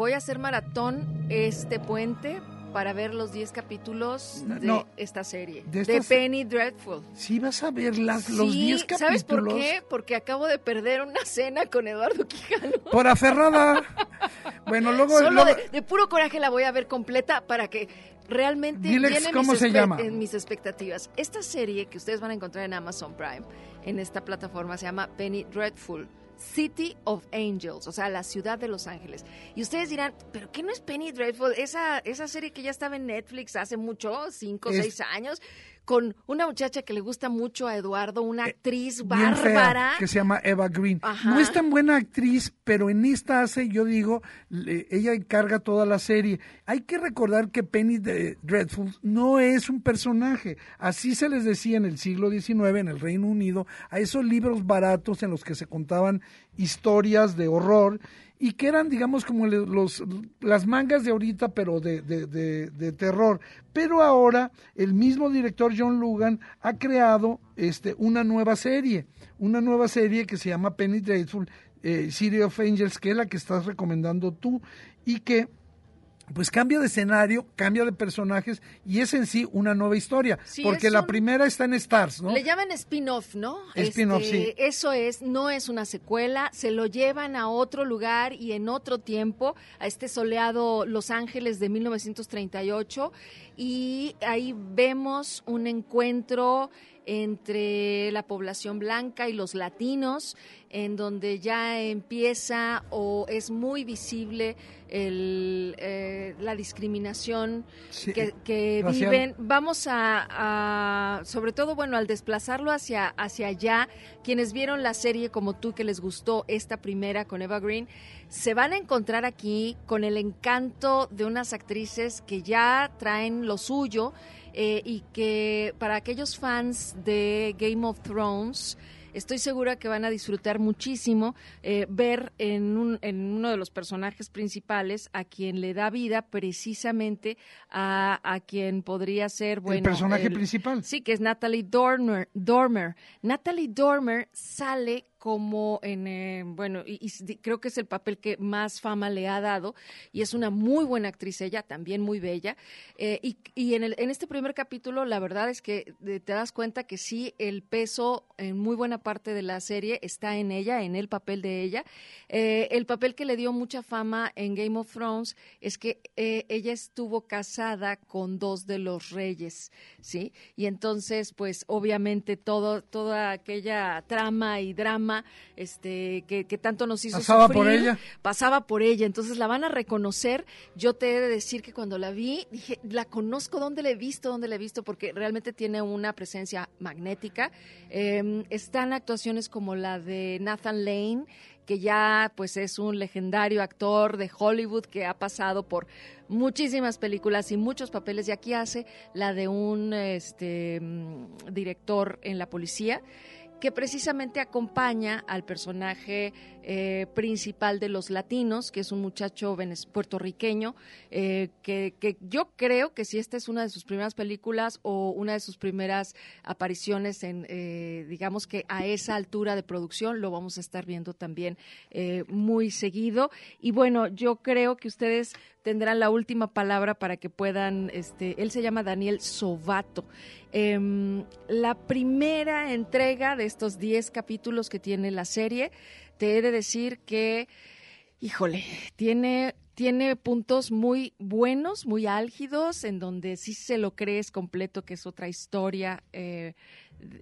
Voy a hacer maratón este puente para ver los 10 capítulos No, de no. esta serie. De De, esta se- Penny Dreadful. Si vas a ver las, los Sí, 10 capítulos. ¿Sabes por qué? Porque acabo de perder una cena con Eduardo Quijano. Por aferrada. bueno, luego. Solo luego- de, de puro coraje la voy a ver completa para que realmente Diles cómo mis se llama. en mis expectativas. Esta serie que ustedes van a encontrar en Amazon Prime, en esta plataforma, se llama Penny Dreadful. City of Angels, o sea, la ciudad de Los Ángeles. Y ustedes dirán, ¿pero qué no es Penny Dreadful? Esa, esa serie que ya estaba en Netflix hace mucho, cinco o seis años, con una muchacha que le gusta mucho a Eduardo, una actriz Eh, fea, bárbara. que se llama Eva Green. Ajá. No es tan buena actriz, pero en esta hace, yo digo, le- ella encarga toda la serie. Hay que recordar que Penny de- Dreadful no es un personaje. Así se les decía en el siglo XIX en el Reino Unido a esos libros baratos en los que se contaban historias de horror y que eran, digamos, como los, las mangas de ahorita, pero de, de, de- de terror. Pero ahora el mismo director John Lugan ha creado este, una nueva serie, una nueva serie que se llama Penny Dreadful, eh, City of Angels, que es la que estás recomendando tú, y que pues cambia de escenario, cambia de personajes y es en sí una nueva historia, Sí, porque la primera está en Stars, ¿no? Le llaman spin-off, ¿no? Spin-off, Este, sí. Eso es, no es una secuela, se lo llevan a otro lugar y en otro tiempo, a este soleado Los Ángeles de 1938, y ahí vemos un encuentro entre la población blanca y los latinos, en donde ya empieza o es muy visible el, eh, la discriminación Sí, que, viven. Vamos a, a- sobre todo, bueno, al desplazarlo hacia, hacia allá, quienes vieron la serie como tú que les gustó esta primera con Eva Green, se van a encontrar aquí con el encanto de unas actrices que ya traen lo suyo eh, y que para aquellos fans de Game of Thrones, Estoy segura que van a disfrutar muchísimo eh, ver en, un- en uno de los personajes principales a quien le da vida precisamente a, a quien podría ser, bueno... personaje el- principal. Sí, que es Natalie Dormer. Dormer. Natalie Dormer sale como en, eh, bueno, y, y creo que es el papel que más fama le ha dado, y es una muy buena actriz ella, también muy bella, eh, y, y en, el, en este primer capítulo la verdad es que eh, te das cuenta que sí, el peso en muy buena parte de la serie está en ella, en el papel de ella. Eh, el papel que le dio mucha fama en Game of Thrones es que eh, ella estuvo casada con dos de los reyes, ¿sí? Y entonces, pues obviamente todo, toda aquella trama y drama este, que, que tanto nos hizo Pasaba por ella. pasaba por ella, entonces la van a reconocer. Yo te he de decir que cuando la vi, dije, la conozco, ¿dónde la he visto? ¿Dónde la he visto? Porque realmente tiene una presencia magnética. Eh, están actuaciones como la de Nathan Lane, que ya pues es un legendario actor de Hollywood que ha pasado por muchísimas películas y muchos papeles y aquí hace la de un este mm, director en la policía que precisamente acompaña al personaje eh, principal de los latinos, que es un muchacho puertorriqueño, eh, que, que, yo creo que si esta es una de sus primeras películas o una de sus primeras apariciones en, eh, digamos que a esa altura de producción, lo vamos a estar viendo también muy seguido. Y bueno, yo creo que ustedes tendrán la última palabra para que puedan, este, él se llama Daniel Sovato. Em, la primera entrega de estos 10 capítulos que tiene la serie, te he de decir que, híjole, tiene tiene puntos muy buenos, muy álgidos, en donde sí se lo crees completo que es otra historia eh,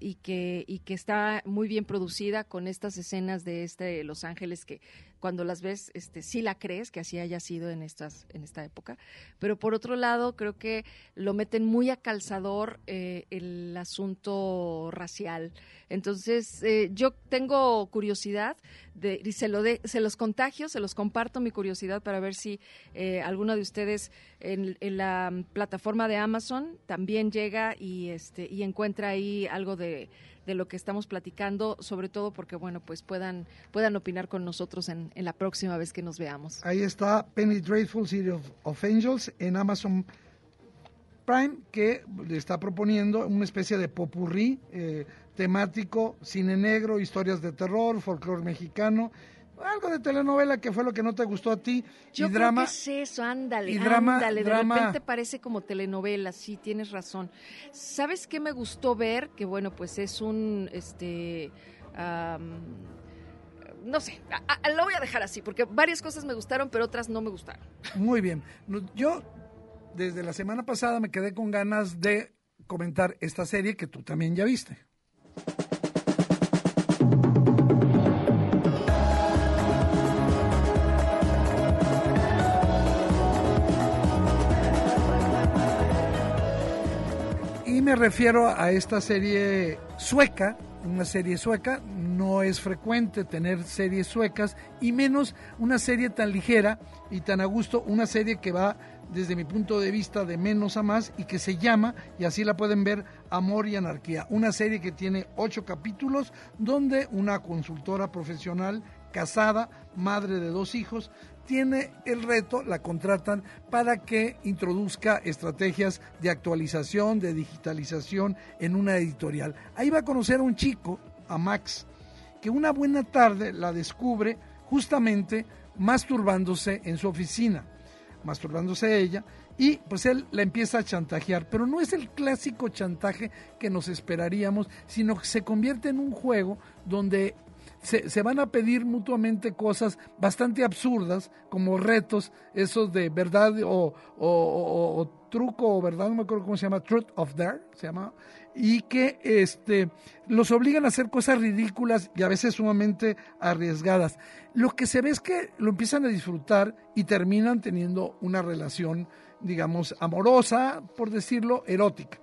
y que, y que está muy bien producida con estas escenas de este Los Ángeles que cuando las ves, este, sí la crees que así haya sido en estas, en esta época. Pero por otro lado, creo que lo meten muy a calzador eh, el asunto racial. Entonces, eh, yo tengo curiosidad de, y se lo de, se los contagio, se los comparto mi curiosidad para ver si eh, alguno de ustedes en, en, la plataforma de Amazon también llega y este y encuentra ahí algo de de lo que estamos platicando, sobre todo porque, bueno, pues puedan, puedan opinar con nosotros en, la próxima vez que nos veamos. Ahí está Penny Dreadful City of, Angels en Amazon Prime, que le está proponiendo una especie de popurrí eh, temático, cine negro, historias de terror, folclore mexicano, algo de telenovela que fue lo que no te gustó a ti Yo y drama. Que es eso, ándale, y drama, ándale, de drama, repente parece como telenovela, sí, tienes razón. ¿Sabes qué me gustó ver? Que bueno, pues es un este no sé, lo voy a dejar así, porque varias cosas me gustaron, pero otras no me gustaron. Muy bien. Yo desde la semana pasada me quedé con ganas de comentar esta serie que tú también ya viste. Me refiero a esta serie sueca, una serie sueca, no es frecuente tener series suecas y menos una serie tan ligera y tan a gusto, una serie que va desde mi punto de vista de menos a más y que se llama, y así la pueden ver, Amor y Anarquía, una serie que tiene ocho capítulos donde una consultora profesional casada, madre de dos hijos, tiene el reto, la contratan para que introduzca estrategias de actualización, de digitalización en una editorial. Ahí va a conocer a un chico, a Max, que una buena tarde la descubre justamente masturbándose en su oficina, masturbándose ella, y pues él la empieza a chantajear, pero no es el clásico chantaje que nos esperaríamos, sino que se convierte en un juego donde se, van a pedir mutuamente cosas bastante absurdas, como retos, esos de verdad o, truco o verdad, no me acuerdo cómo se llama, Truth of Dare, se llama, y que este, los obligan a hacer cosas ridículas y a veces sumamente arriesgadas. Lo que se ve es que lo empiezan a disfrutar y terminan teniendo una relación, digamos, amorosa, por decirlo, erótica.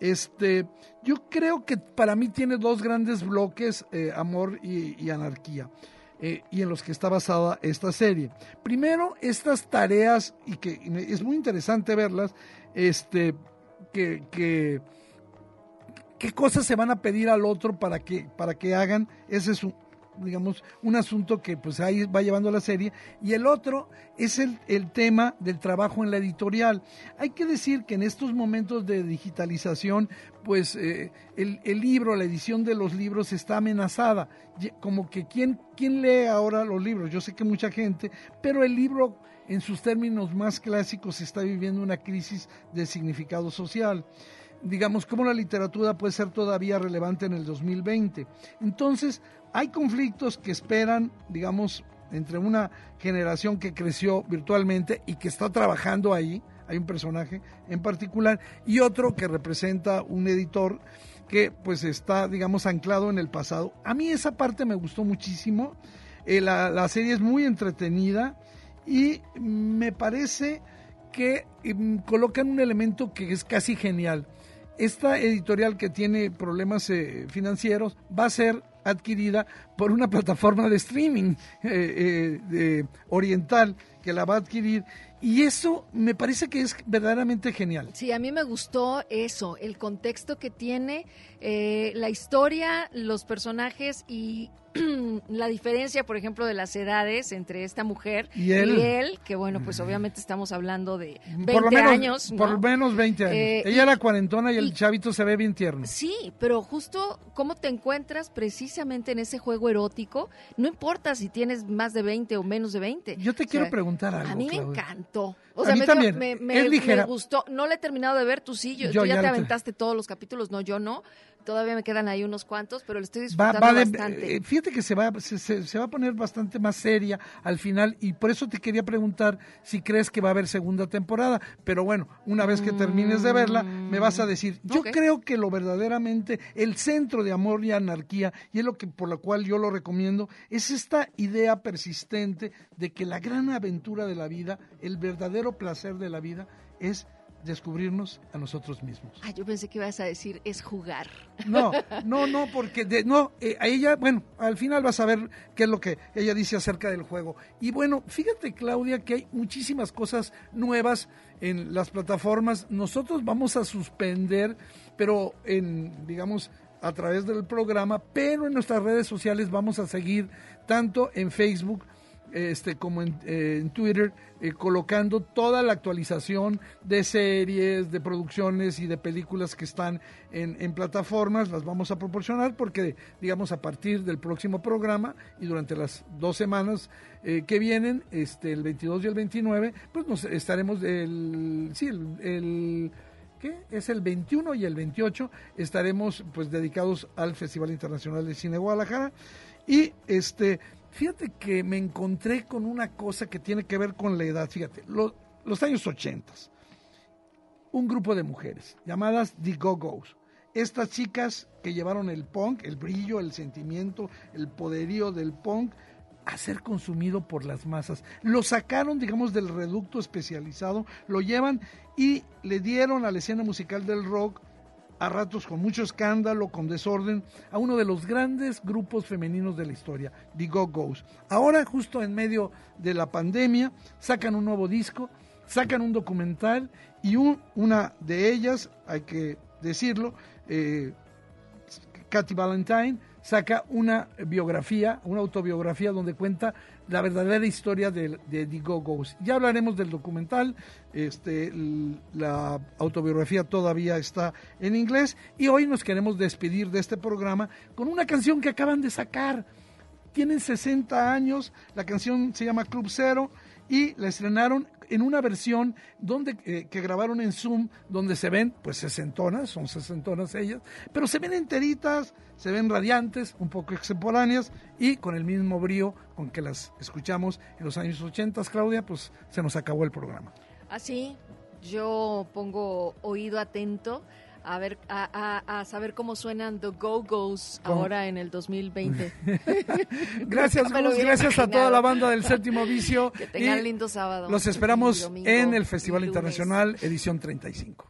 Este, yo creo que para mí tiene dos grandes bloques, eh, amor y, anarquía. Eh, y en los que está basada esta serie. Primero, estas tareas, y que es muy interesante verlas, este, que, que qué cosas se van a pedir al otro para que, para que hagan, ese es un, digamos, un asunto que pues ahí va llevando la serie, y el otro es el, el, tema del trabajo en la editorial. Hay que decir que en estos momentos de digitalización, pues eh, el, el, libro, la edición de los libros está amenazada, como que ¿quién, quién lee ahora los libros, yo sé que mucha gente, pero el libro en sus términos más clásicos está viviendo una crisis de significado social digamos, cómo la literatura puede ser todavía relevante en el 2020. Entonces, hay conflictos que esperan, digamos, entre una generación que creció virtualmente y que está trabajando ahí, hay un personaje en particular, y otro que representa un editor que pues está, digamos, anclado en el pasado. A mí esa parte me gustó muchísimo, eh, la, la, serie es muy entretenida y me parece que mm, colocan un elemento que es casi genial esta editorial que tiene problemas eh, financieros va a ser adquirida por una plataforma de streaming eh, eh, oriental que la va a adquirir y eso me parece que es verdaderamente genial. Sí, a mí me gustó eso, el contexto que tiene, eh, la historia, los personajes y la diferencia, por ejemplo, de las edades entre esta mujer Y él. que bueno, pues obviamente estamos hablando de 20 por lo menos, años. ¿no? Por lo menos 20 años. Eh, Ella y- era cuarentona y el chavito se ve bien tierno. Sí, pero justo cómo te encuentras precisamente en ese juego erótico, no importa si tienes más de 20 o menos de 20. Yo te O quiero sea, preguntar algo, A mí me Claudia. encantó. O A sea, mí me, también. me, me- Es ligera. me gustó. No le he terminado de ver, tú sí, yo, Yo tú ya, te- aventaste todos los capítulos, no, yo no. Todavía me quedan ahí unos cuantos, pero lo estoy Va, disfrutando va de- bastante. eh, fíjate que se va, se, se- se va a poner bastante más seria al final y por eso te quería preguntar si crees que va a haber segunda temporada. Pero bueno, una vez que termines de verla, me vas a decir. Yo creo que lo verdaderamente, el centro de amor y anarquía, y es lo que por lo cual yo lo recomiendo, es esta idea persistente de que la gran aventura de la vida, el verdadero placer de la vida, es descubrirnos a nosotros mismos. Ah, yo pensé que ibas a decir es jugar. No, no, no, porque de, no, eh, a ella, bueno, al final vas a ver qué es lo que ella dice acerca del juego. Y bueno, fíjate Claudia que hay muchísimas cosas nuevas en las plataformas. Nosotros vamos a suspender, pero en, digamos, a través del programa, pero en nuestras redes sociales vamos a seguir tanto en Facebook este, como en, Twitter, eh, colocando toda la actualización de series, de producciones y de películas que están en, plataformas, las vamos a proporcionar porque, digamos, a partir del próximo programa y durante las dos semanas eh, que vienen, este, el 22 y el 29, pues nos estaremos, el, sí, el, el. Es el 21 y el 28 estaremos pues dedicados al Festival Internacional de Cine Guadalajara y este fíjate que me encontré con una cosa que tiene que ver con la edad, fíjate, lo- los años 80 un grupo de mujeres llamadas The Go-Go's. Estas chicas que llevaron el punk, el brillo, el sentimiento, el poderío del punk a ser consumido por las masas. Lo sacaron, digamos, del reducto especializado, lo llevan y le dieron a la escena musical del rock a ratos con mucho escándalo, con desorden, a uno de los grandes grupos femeninos de la historia, The Go-Go's. Ahora, justo en medio de la pandemia, sacan un nuevo disco, sacan un documental y un- una de ellas, hay que decirlo, eh, Katy Valentine saca una biografía, una autobiografía donde cuenta la verdadera historia de, de The Go-Go's. Ya hablaremos del documental, este, la autobiografía todavía está en inglés y hoy nos queremos despedir de este programa con una canción que acaban de sacar. Tienen 60 años, la canción se llama Club Cero y la estrenaron en una versión donde eh, que grabaron en Zoom, donde se ven pues sesentonas, son sesentonas ellas, pero se ven enteritas, se ven radiantes, un poco extemporáneas y con el mismo brío con que las escuchamos en los años 80, Claudia, pues se nos acabó el programa. Así, yo pongo oído atento a ver a, a- a saber cómo suenan The Go-Go's ahora en el 2020. Gracias, Gus, gracias a toda la banda del Séptimo Vicio. Que tengan y lindo sábado. Los esperamos domingo en el Festival. Internacional edición 35.